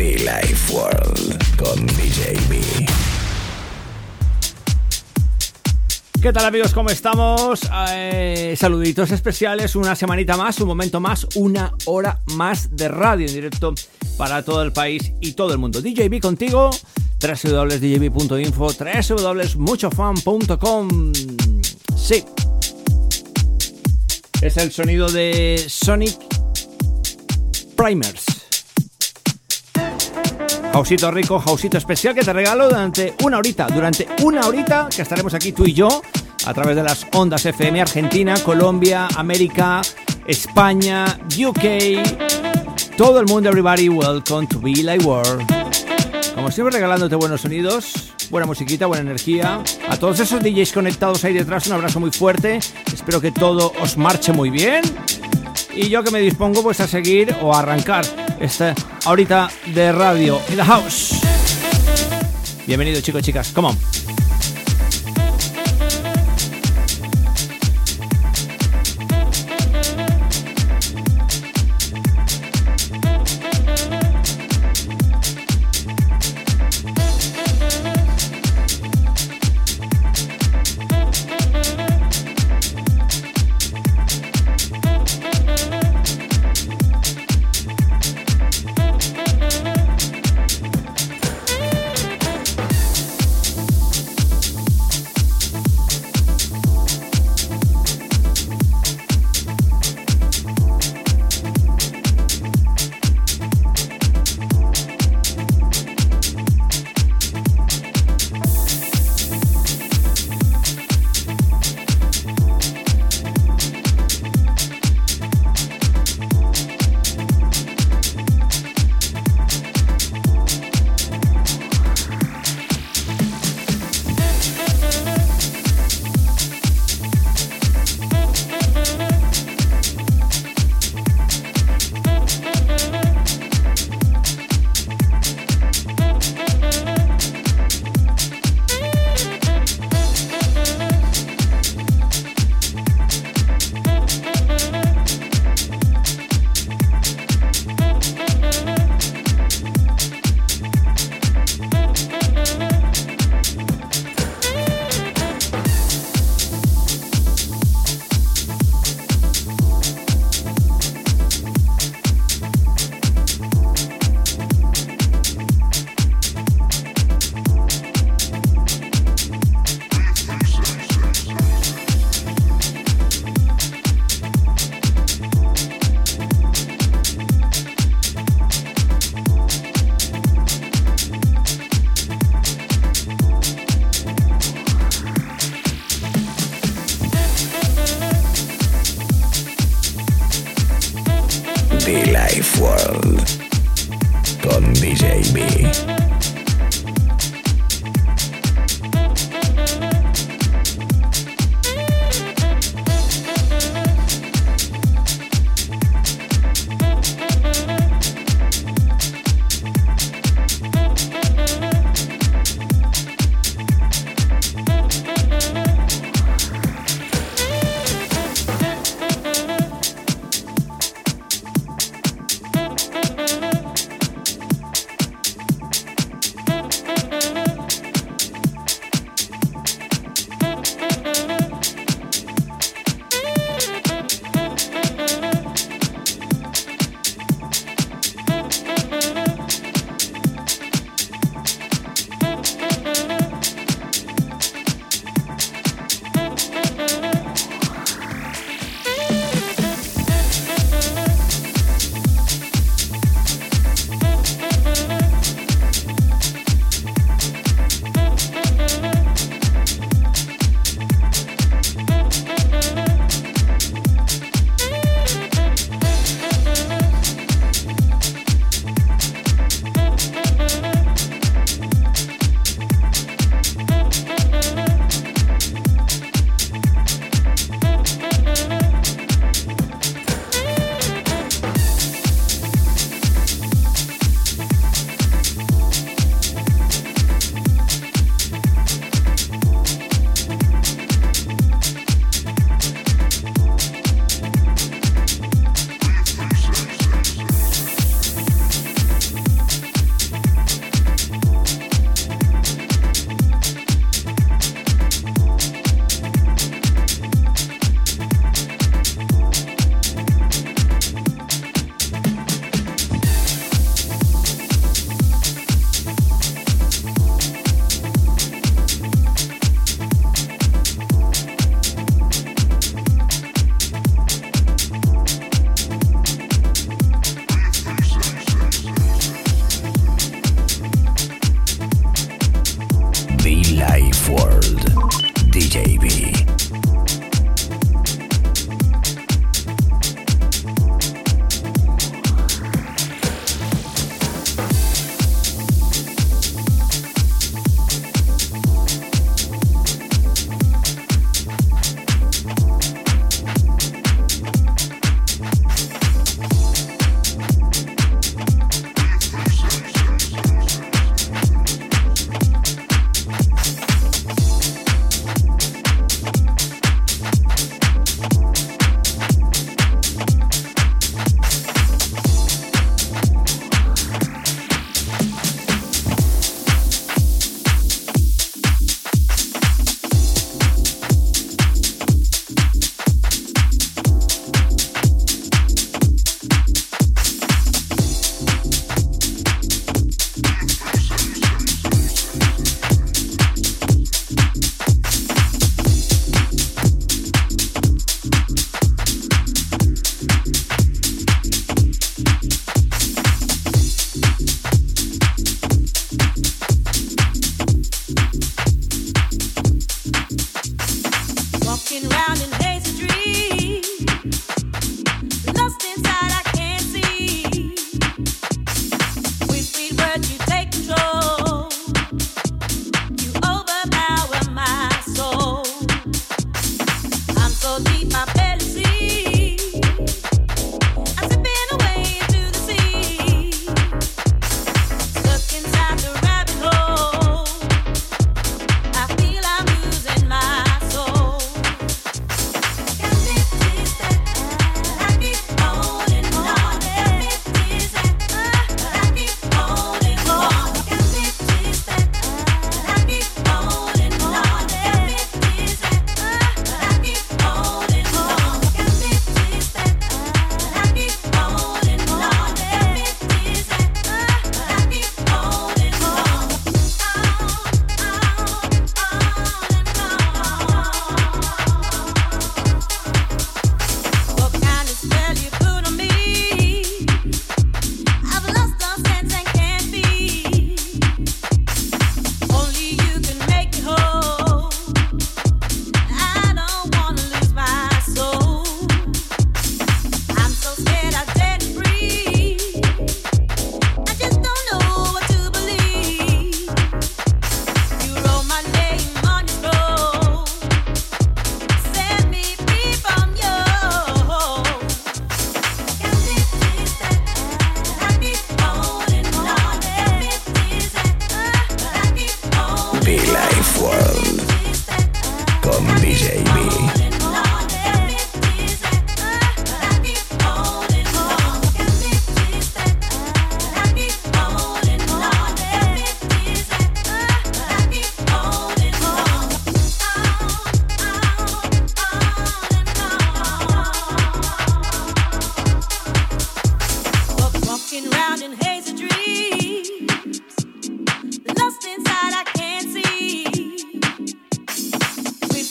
Life World con DJB. ¿Qué tal amigos? ¿Cómo estamos? Eh, saluditos especiales, una semanita más, un momento más, una hora más de radio en directo para todo el país y todo el mundo. DJB contigo, www.djb.info, www.muchofan.com. Sí. Es el sonido de Sonic Primers. Jausito rico, jausito especial que te regalo durante una horita, durante una horita que estaremos aquí tú y yo a través de las ondas FM Argentina, Colombia, América, España, UK, todo el mundo, everybody, welcome to Be Like World. Como siempre regalándote buenos sonidos, buena musiquita, buena energía. A todos esos DJs conectados ahí detrás, un abrazo muy fuerte. Espero que todo os marche muy bien. Y yo que me dispongo pues a seguir o a arrancar esta ahorita de radio in the house. Bienvenidos chicos, chicas, come on.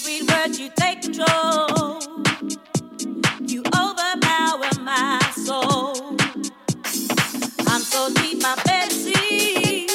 sweet words, you take control. You overpower my soul. I'm so deep, my fantasy.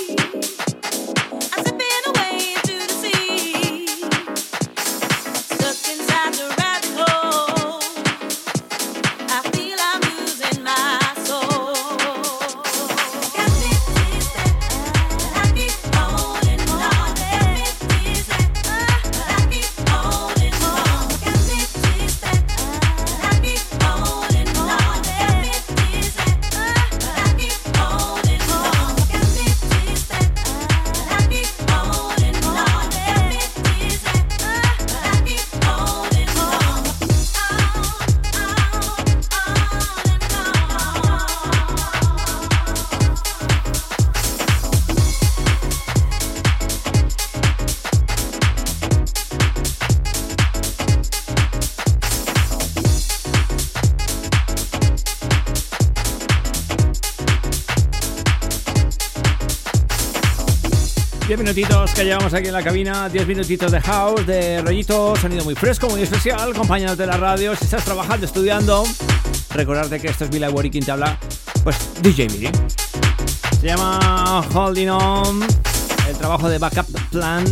Que llevamos aquí en la cabina, 10 minutitos de house, de rollito, sonido muy fresco, muy especial, compañeros de la radio, si estás trabajando, estudiando, recordarte que esto es Vila Wari quien te habla, pues DJ Miri. Se llama Holding On, el trabajo de Backup Plan.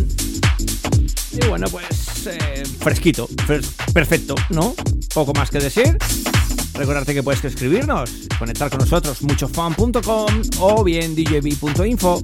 Y bueno, pues eh, fresquito, perfecto, ¿no? Poco más que decir. Recordarte que puedes escribirnos, conectar con nosotros, muchofan.com o bien djb.info.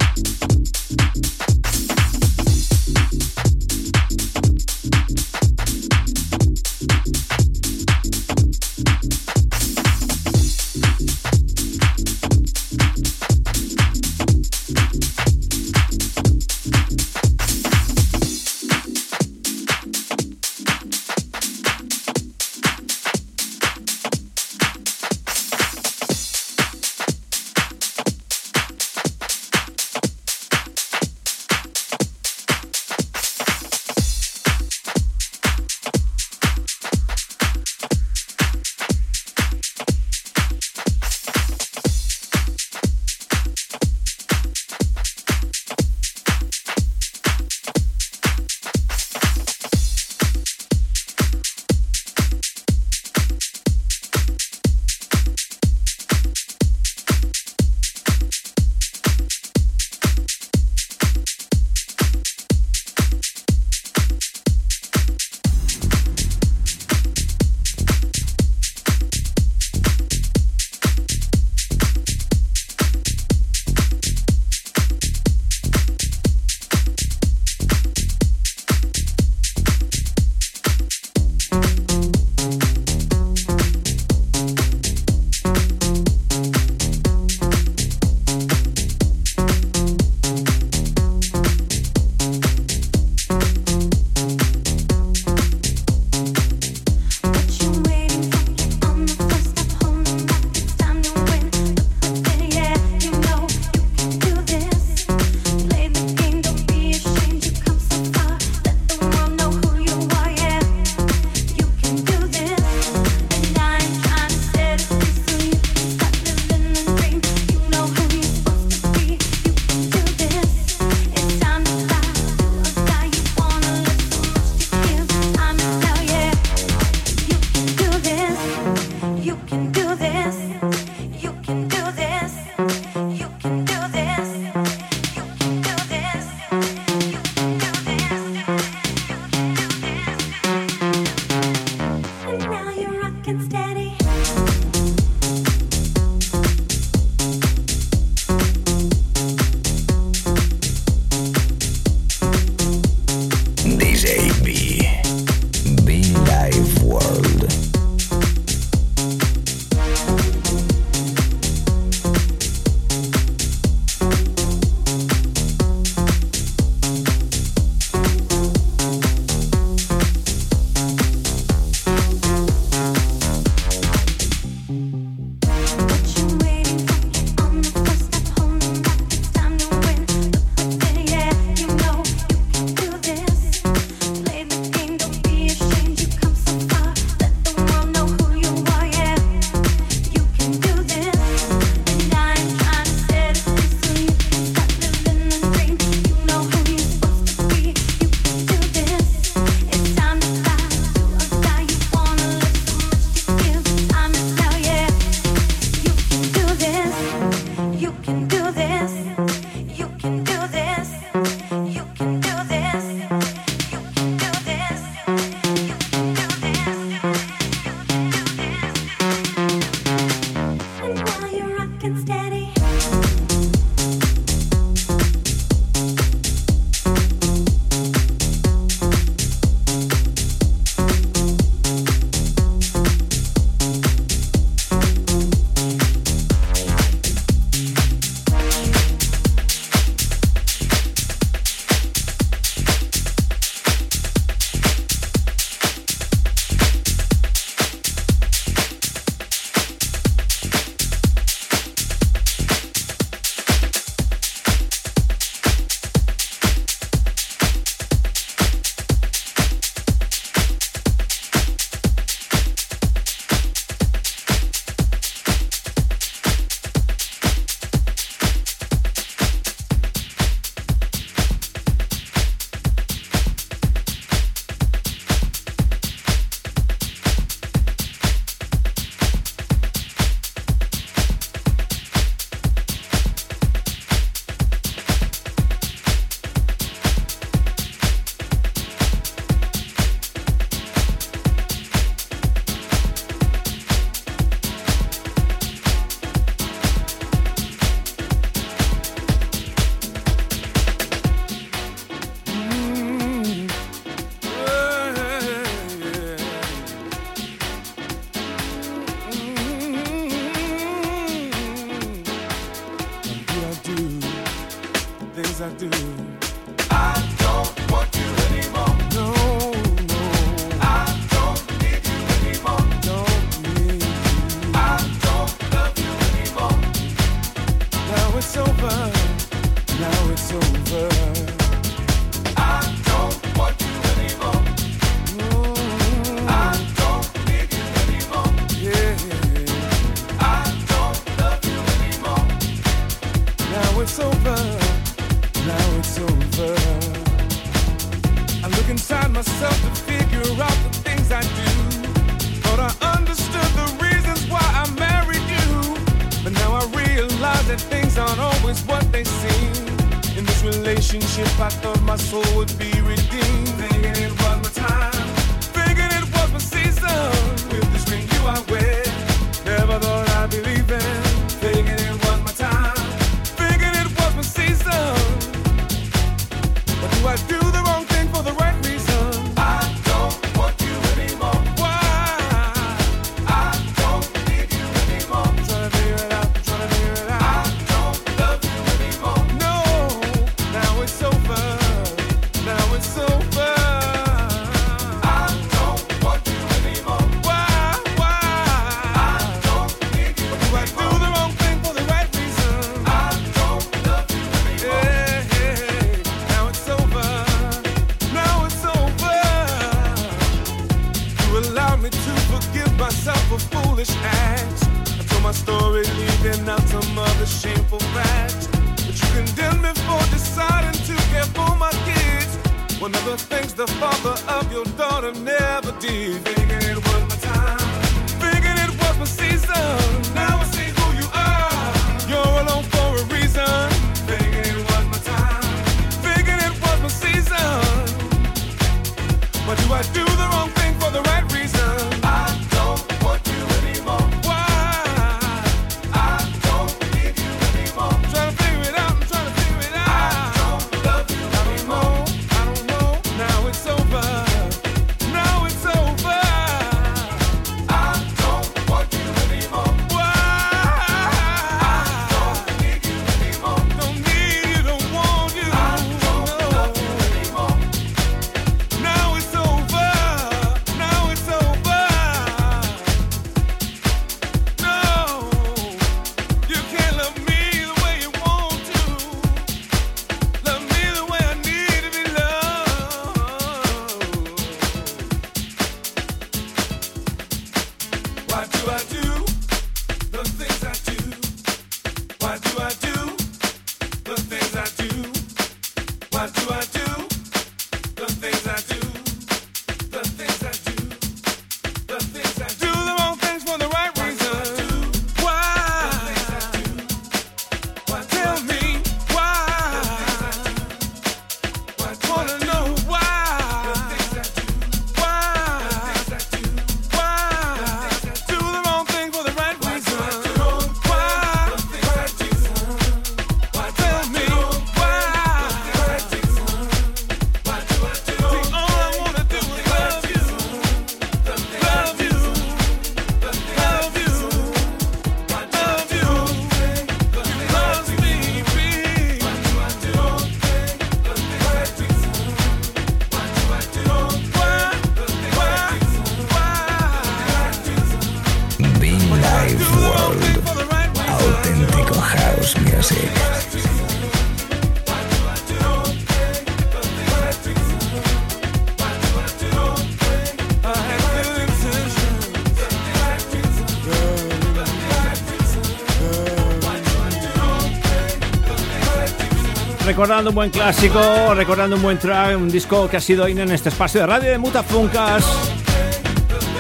recordando un buen clásico, recordando un buen track, un disco que ha sido in en este espacio de radio de Mutafuncas.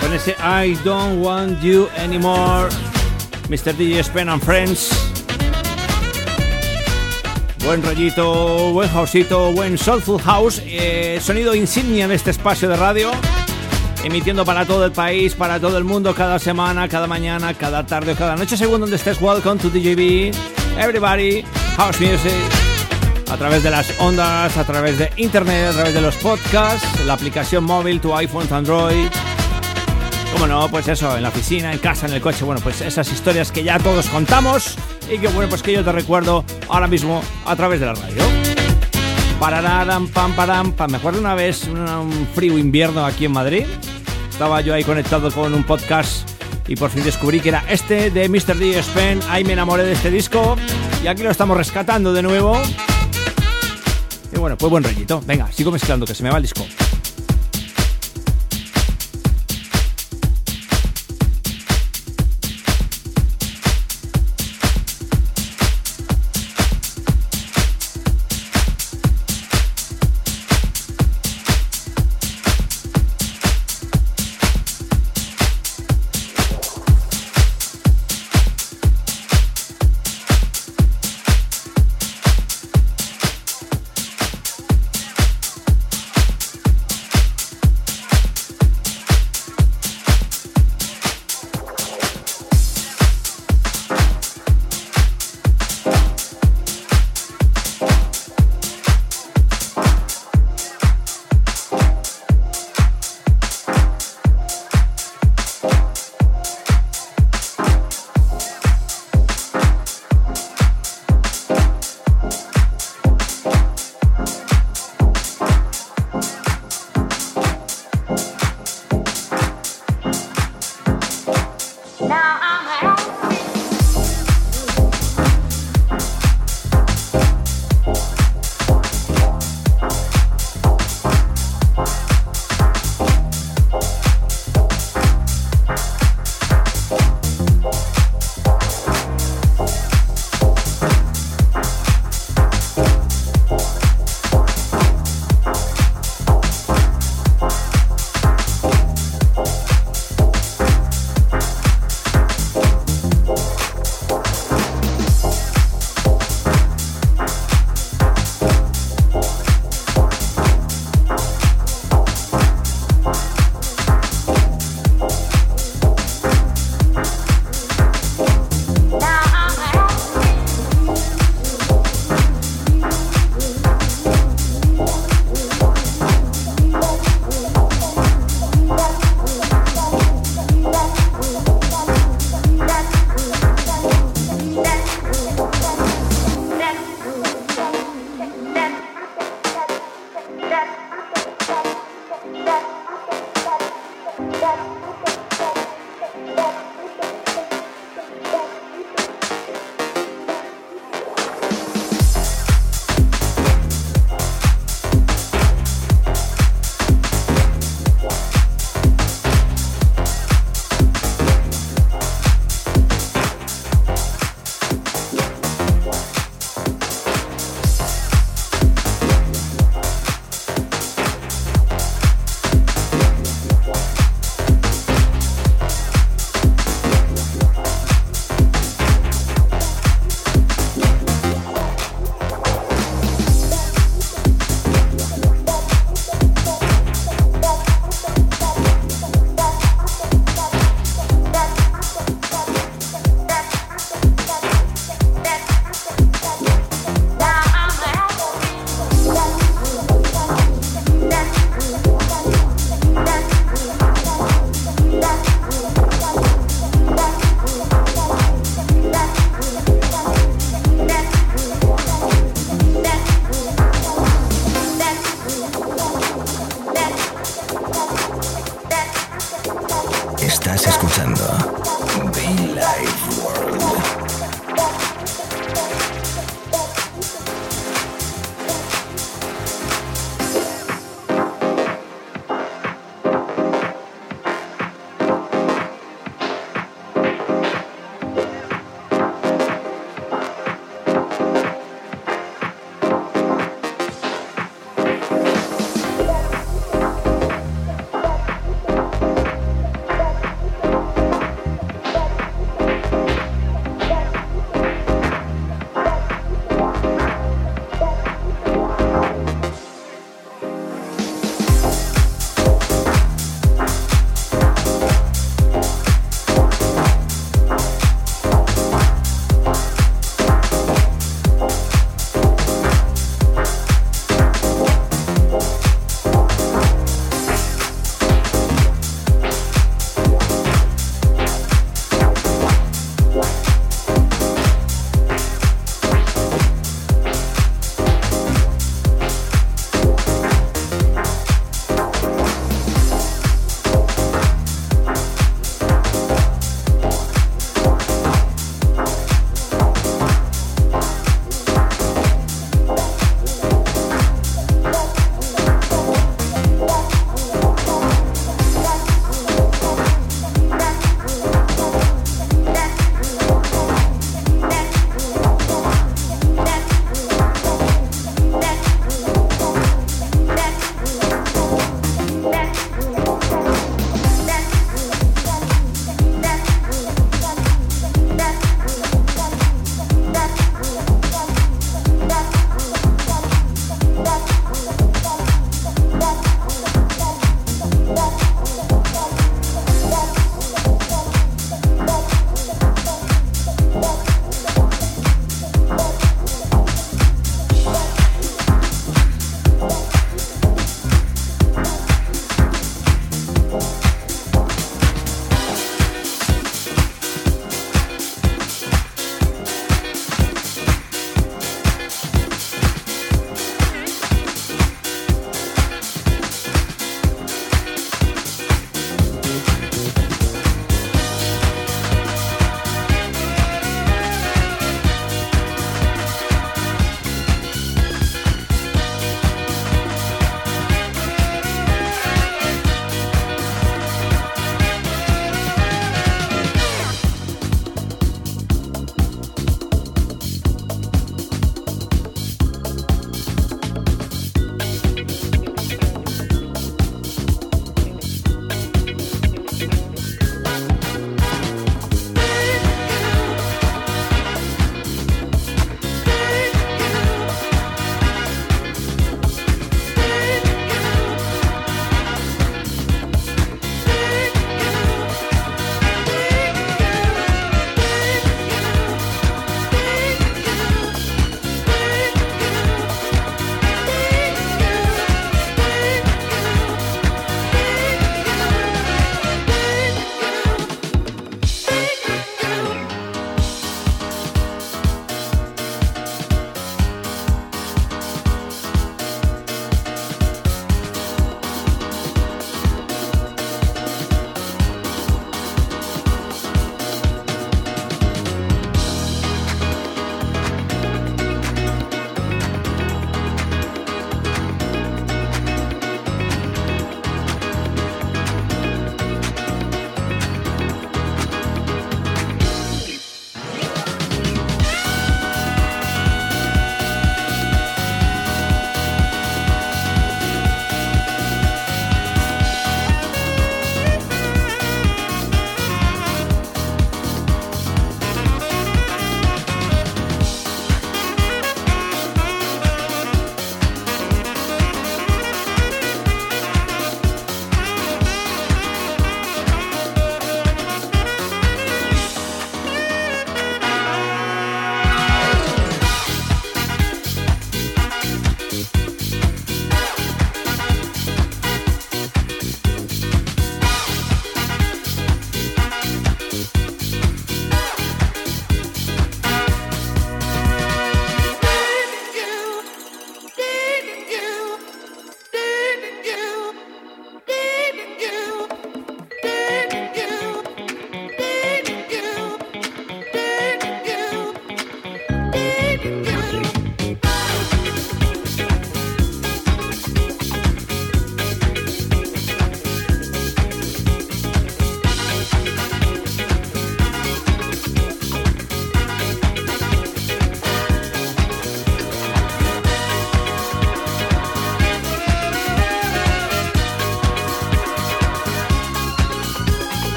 Con ese I don't want you anymore, Mr. DJ Spen and Friends. Buen rollito, buen houseito, buen soulful house, eh, sonido insignia en este espacio de radio. Emitiendo para todo el país, para todo el mundo, cada semana, cada mañana, cada tarde o cada noche, según donde estés. Welcome to DJB, everybody, house music a través de las ondas, a través de internet, a través de los podcasts, la aplicación móvil, tu iPhone, tu Android. Cómo no, pues eso, en la oficina, en casa, en el coche, bueno, pues esas historias que ya todos contamos y que bueno, pues que yo te recuerdo ahora mismo a través de la radio. Pararam, pam, param, pam. Me acuerdo una vez, un frío invierno aquí en Madrid. Estaba yo ahí conectado con un podcast y por fin descubrí que era este de Mr. D. Spen. Ahí me enamoré de este disco y aquí lo estamos rescatando de nuevo. Y bueno, pues buen rollito. Venga, sigo mezclando que se me va el disco.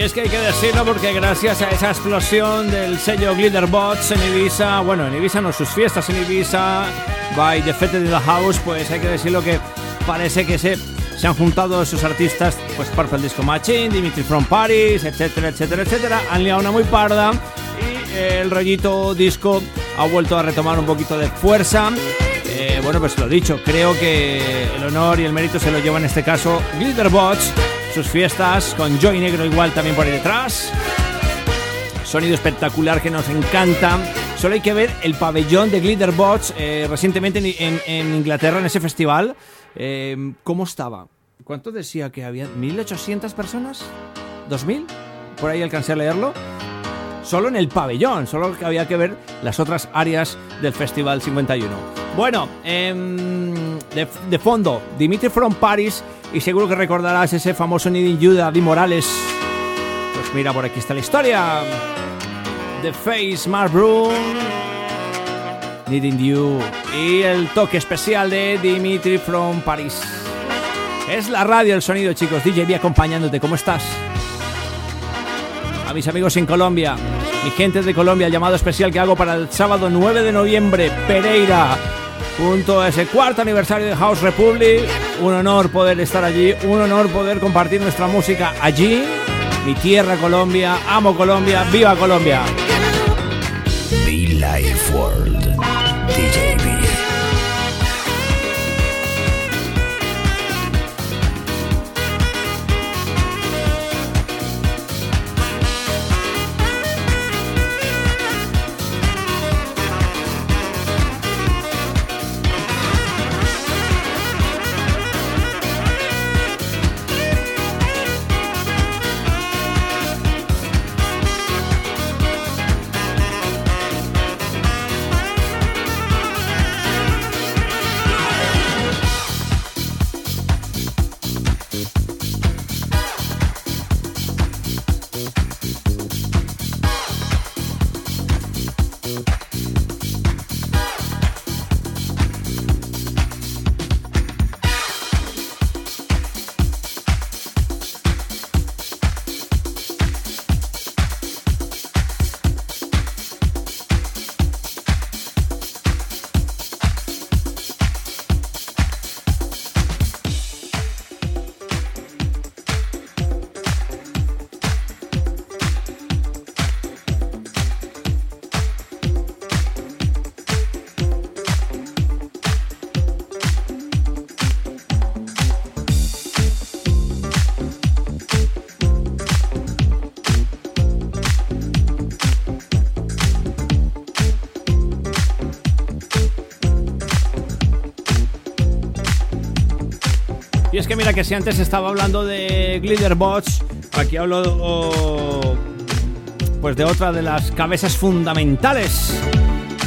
Es que hay que decirlo porque gracias a esa explosión del sello Glitterbots en Ibiza, bueno, en Ibiza no, sus fiestas en Ibiza, by Defeated in the House, pues hay que decirlo que parece que se, se han juntado esos artistas, pues Purple Disco Machine, Dimitri from Paris, etcétera, etcétera, etcétera, han liado una muy parda y eh, el rollito disco ha vuelto a retomar un poquito de fuerza. Eh, bueno, pues lo dicho, creo que el honor y el mérito se lo lleva en este caso Glitterbots, sus fiestas con Joy Negro igual también por ahí detrás. Sonido espectacular que nos encanta. Solo hay que ver el pabellón de Glitterbots eh, recientemente en, Inglaterra, en ese festival. Eh, ¿Cómo estaba? ¿Cuánto decía que había? ¿1800 personas? ¿2000? Por ahí alcancé a leerlo solo en el pabellón, solo que había que ver las otras áreas del Festival 51. Bueno, em, de, fondo, Dimitri from Paris, y seguro que recordarás ese famoso Needing You de Adi Morales. Pues mira, por aquí está la historia. The Face, Mark Broom, Needing You, y el toque especial de Dimitri from Paris. Es la radio, el sonido, chicos. DJB acompañándote. ¿Cómo estás? a mis amigos en Colombia, mi gente de Colombia, el llamado especial que hago para el sábado 9 de noviembre, Pereira, junto a ese cuarto aniversario de House Republic. Un honor poder estar allí, un honor poder compartir nuestra música allí. Mi tierra Colombia, amo Colombia, viva Colombia. Be Life World. DJB. Es que mira que si antes estaba hablando de Glitterbots, aquí hablo pues de otra de las cabezas fundamentales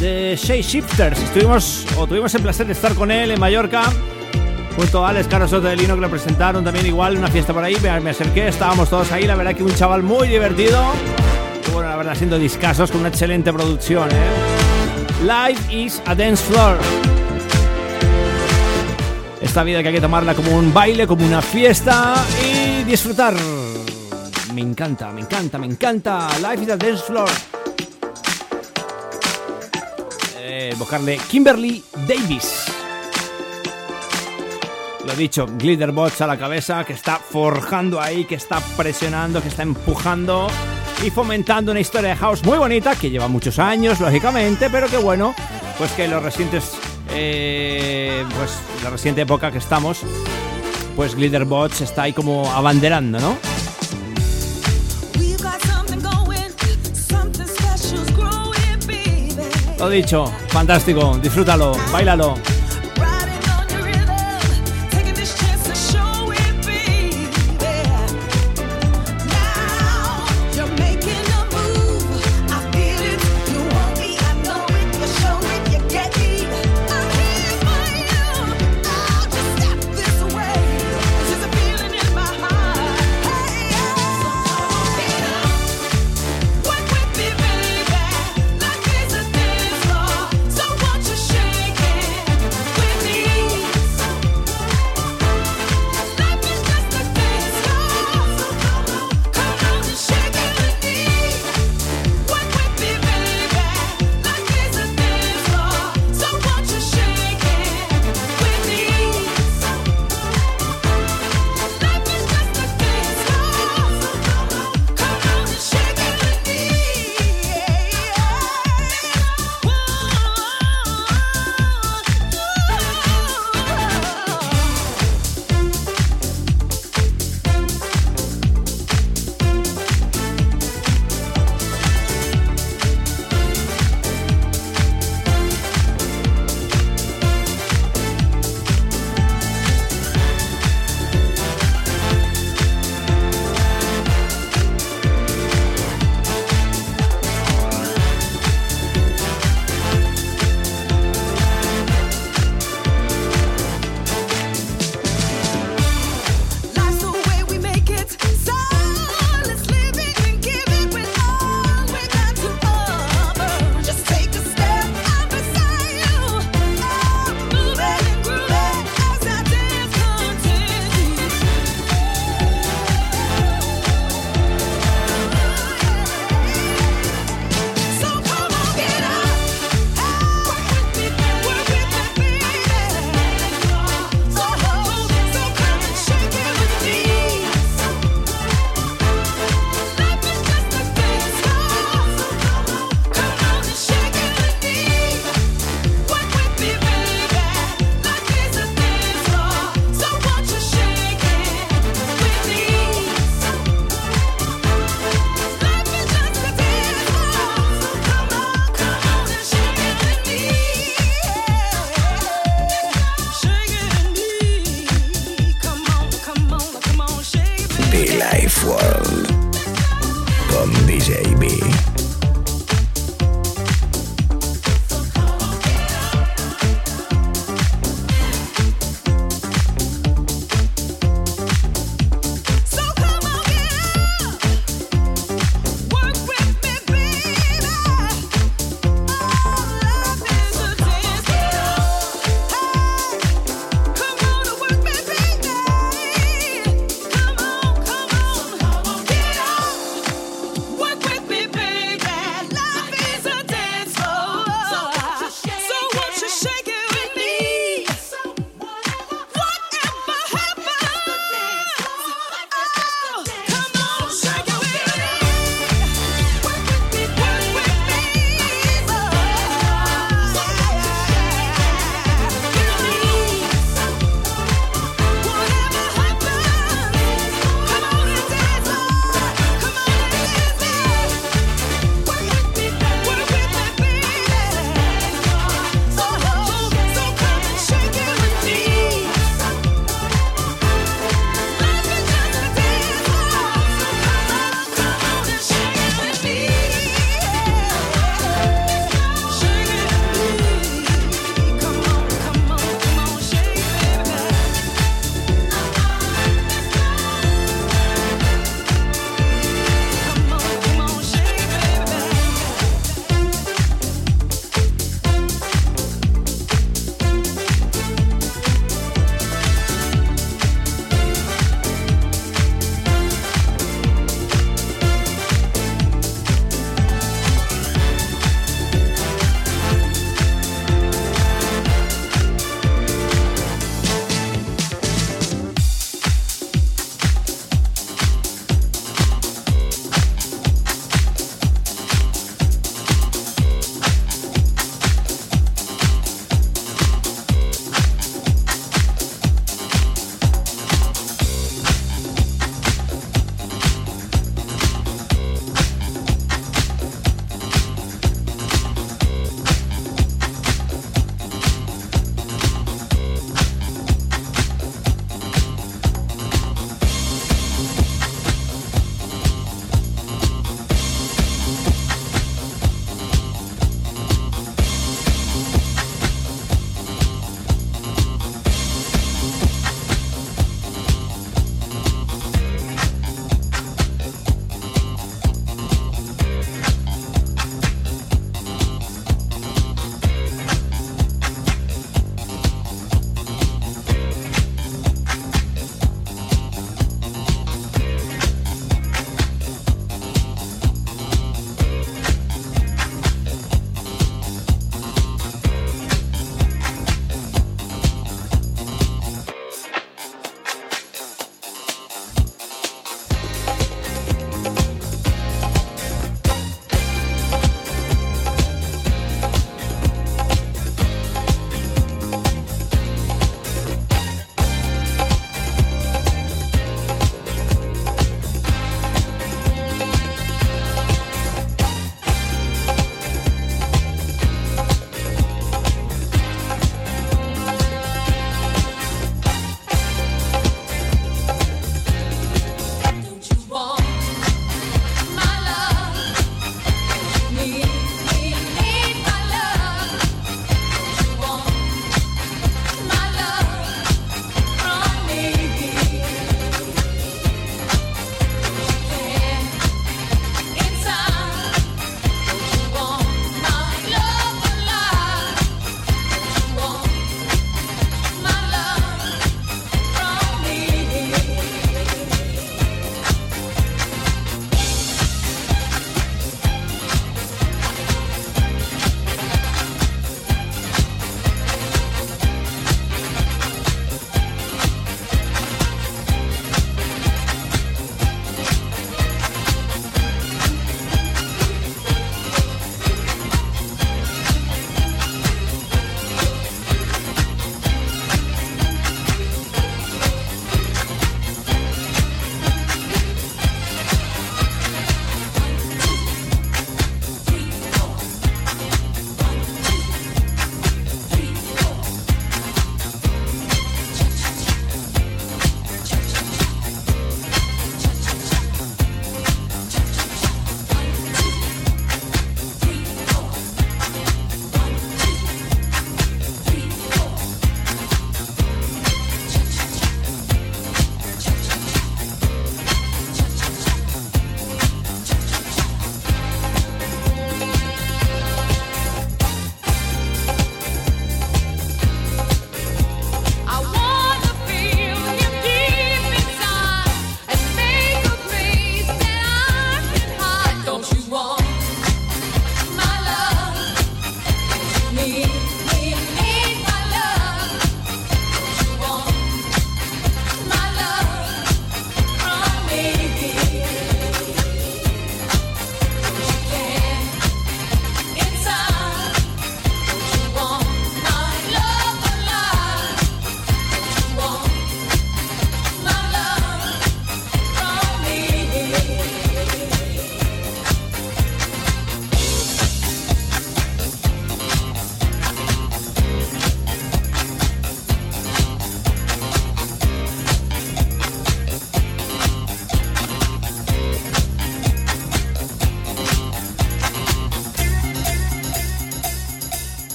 de Shay Shifters. Estuvimos tuvimos el placer de estar con él en Mallorca junto a Alex Carlos de Lino que lo presentaron también igual una fiesta por ahí. Me, acerqué, estábamos todos ahí, la verdad que un chaval muy divertido. Bueno, la verdad haciendo discasos con una excelente producción, ¿eh? Life is a dance floor. Esta vida que hay que tomarla como un baile, como una fiesta y disfrutar. Me encanta, me encanta, me encanta. Life is a dance floor. Eh, buscarle Kimberly Davis. Lo dicho, Glitterbots a la cabeza, que está forjando ahí, que está presionando, que está empujando y fomentando una historia de house muy bonita, que lleva muchos años, lógicamente, pero que bueno, pues que los recientes, eh, pues la reciente época que estamos, pues Glitterbots está ahí como abanderando, ¿no? Lo dicho, fantástico, disfrútalo, bailalo.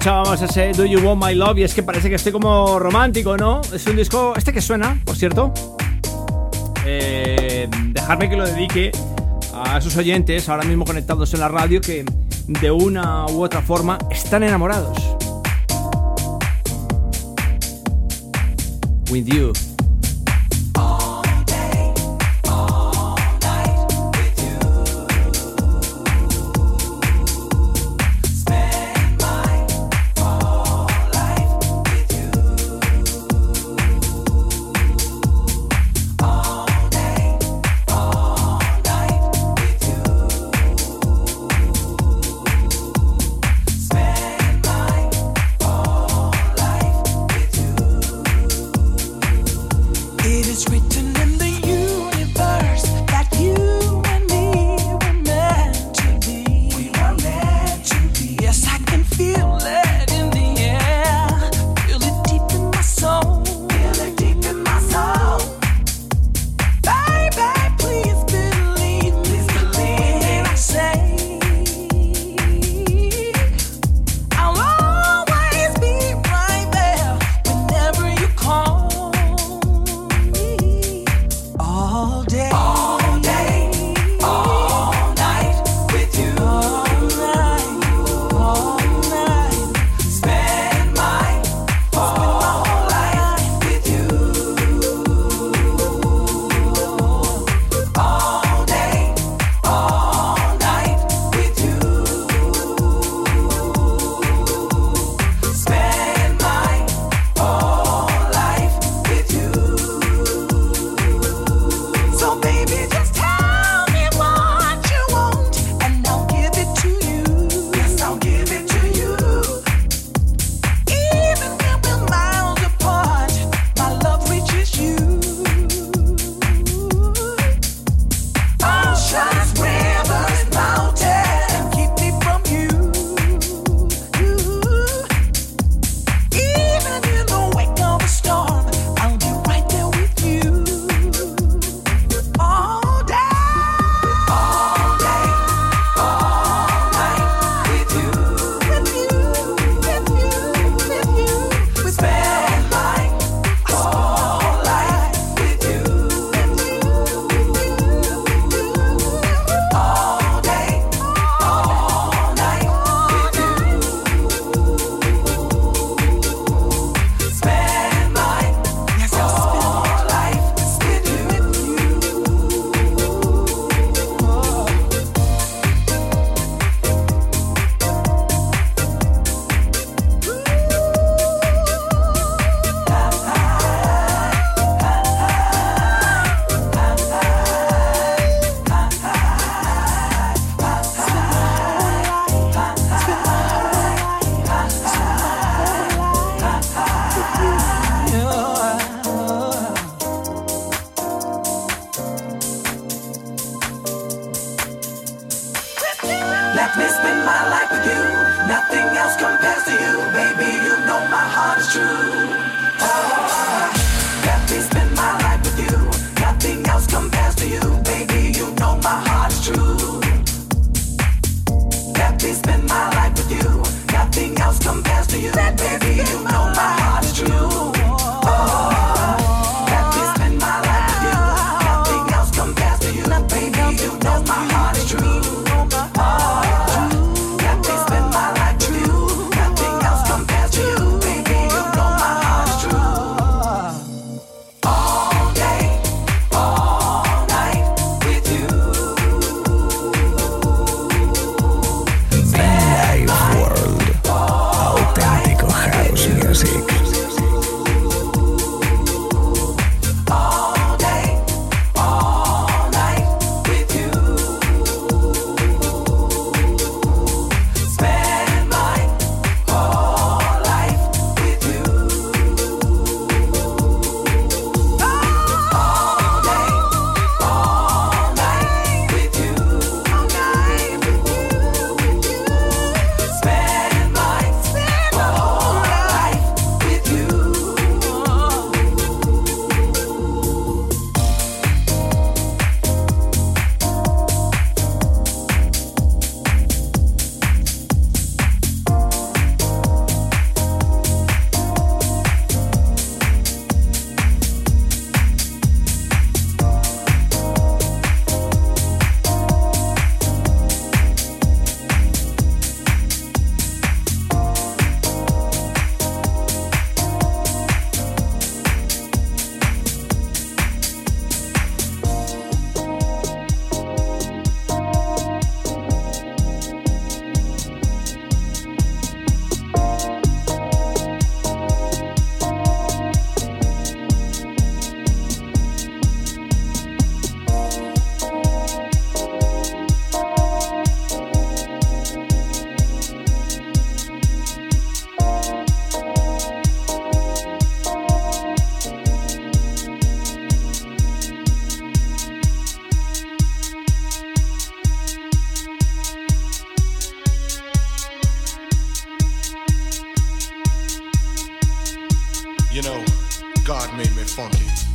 escuchábamos ese Do You Want My Love y es que parece que estoy como romántico, ¿no? Es un disco, este que suena, por cierto. Eh, dejarme que lo dedique a sus oyentes ahora mismo conectados en la radio que de una u otra forma están enamorados. With You. You know, God made me funky.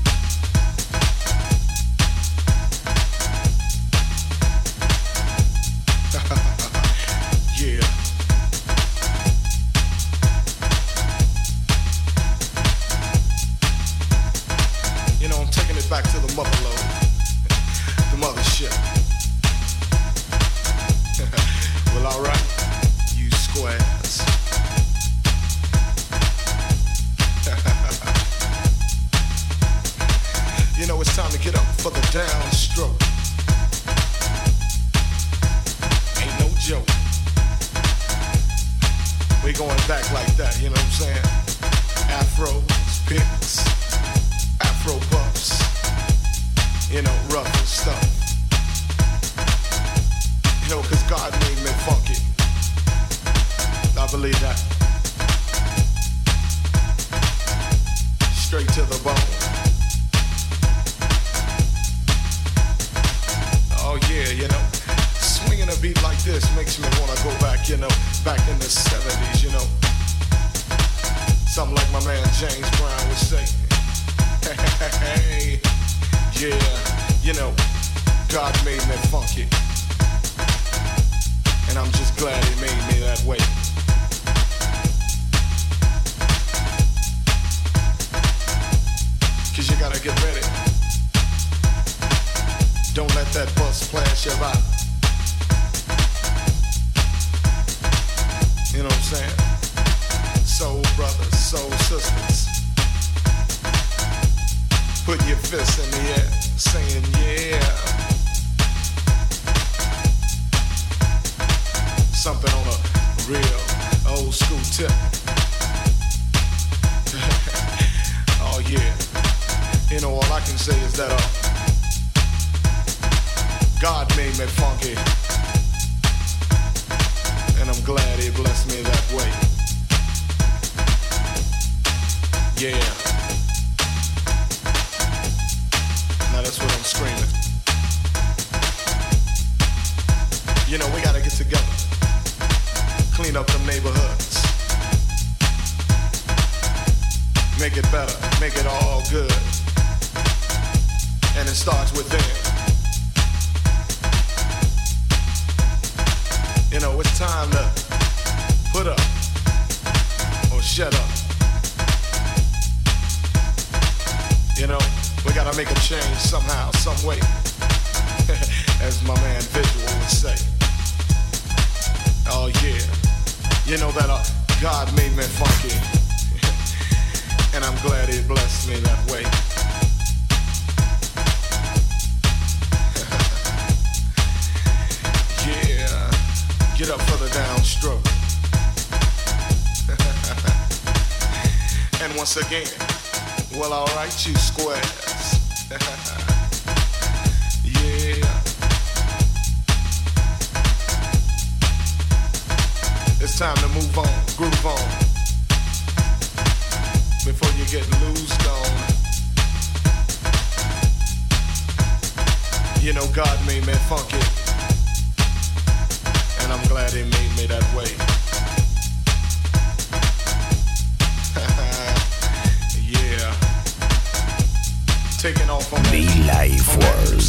taking off on the life world.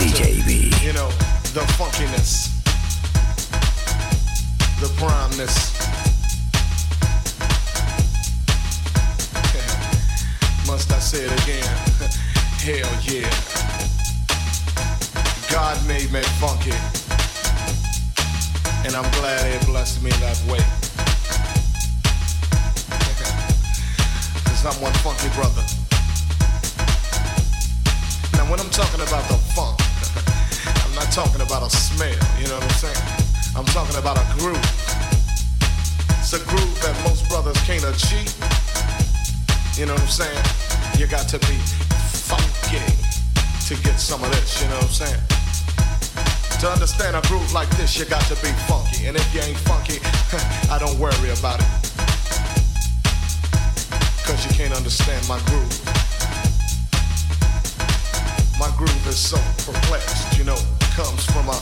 DJB. B. You know the funkiness, the primeness. Must I say it again? Hell yeah. God made me funky, and I'm glad He blessed me that way. Cause I'm one funky brother when I'm talking about the funk, I'm not talking about a smell, you know what I'm saying? I'm talking about a groove. It's a groove that most brothers can't achieve. You know what I'm saying? You got to be funky to get some of this, you know what I'm saying? To understand a groove like this, you got to be funky. And if you ain't funky, I don't worry about it. Cause you can't understand my groove. My groove is so perplexed, you know, comes from a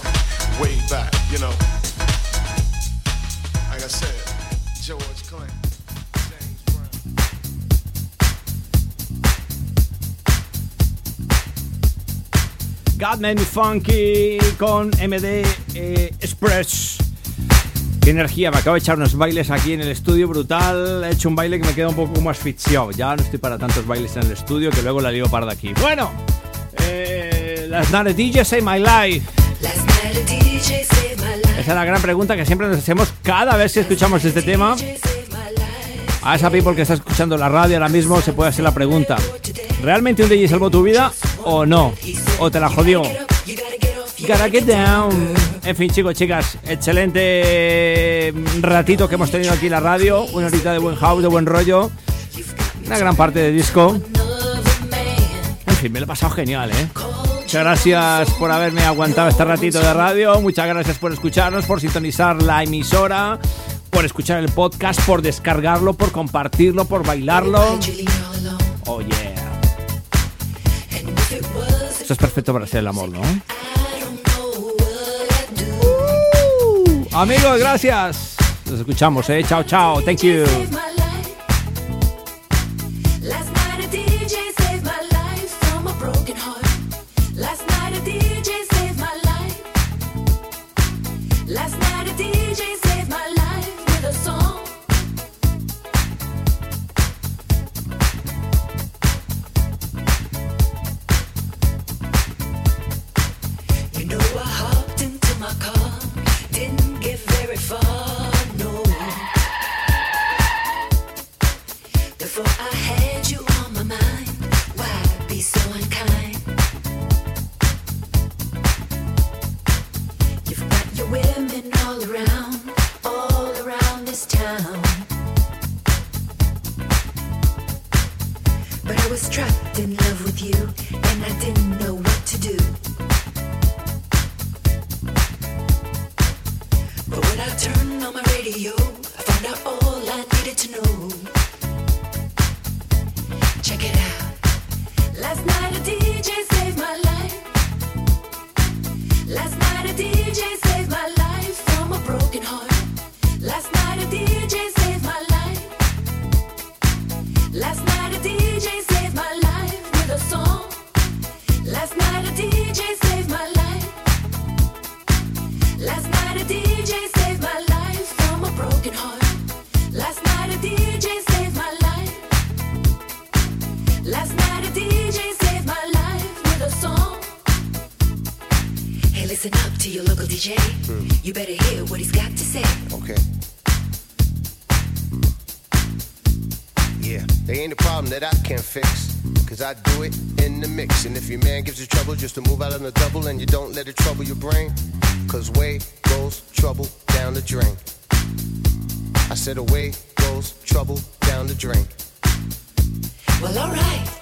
way back, you know. Like I said, George Clinton. God Made Funky con MD eh, Express. Qué energía, me acabo de echar unos bailes aquí en el estudio brutal. He hecho un baile que me queda un poco más asfixiado. Ya no estoy para tantos bailes en el estudio que luego la lío parda aquí. Bueno, las Night DJ Save My Life. Last night a DJ saved my life. Esa es la gran pregunta que siempre nos hacemos cada vez que escuchamos este tema. A esa people que está escuchando la radio ahora mismo se puede hacer la pregunta. ¿Realmente un DJ salvó tu vida o no? ¿O te la jodió? Gotta get down. En fin, chicos, chicas, excelente ratito que hemos tenido aquí en la radio. Una horita de buen house, de buen rollo. Una gran parte de disco. En fin, me lo he pasado genial, ¿eh? Muchas gracias por haberme aguantado este ratito de radio. Muchas gracias por escucharnos, por sintonizar la emisora, por escuchar el podcast, por descargarlo, por compartirlo, por bailarlo. Oh, yeah. Esto es perfecto para hacer el amor, ¿no? Do. Amigos, gracias. Nos escuchamos, ¿eh? Chao, chao. Thank you. You better hear what he's got to say. Okay. Mm. Yeah, they ain't a problem that I can't fix. Cause I do it in the mix. And if your man gives you trouble just to move out on the double and you don't let it trouble your brain, cause way goes trouble down the drain. I said away goes trouble down the drain. Well, alright.